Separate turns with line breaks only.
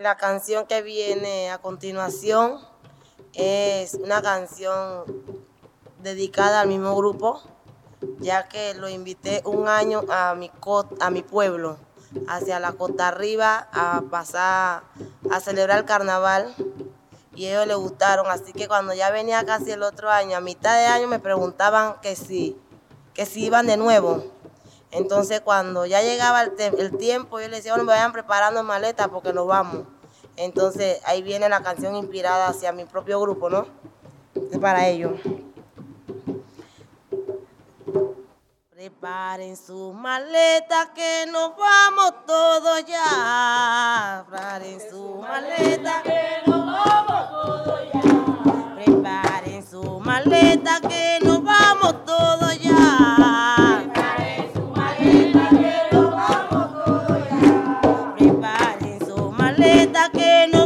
La canción que viene a continuación es una canción dedicada al mismo grupo, ya que lo invité un año a mi, a mi pueblo, hacia la costa arriba, a pasar a celebrar el carnaval y ellos le gustaron. Así que cuando ya venía casi el otro año, a mitad de año, me preguntaban que si, que si iban de nuevo. Entonces cuando ya llegaba el, tiempo, yo le decía, bueno, me vayan preparando maletas porque nos vamos. Entonces ahí viene la canción inspirada hacia mi propio grupo, ¿no? Es para ellos. Preparen sus maletas que nos vamos todos ya. Preparen sus maletas que nos vamos todos ya. Preparen sus maletas que nos vamos ya. que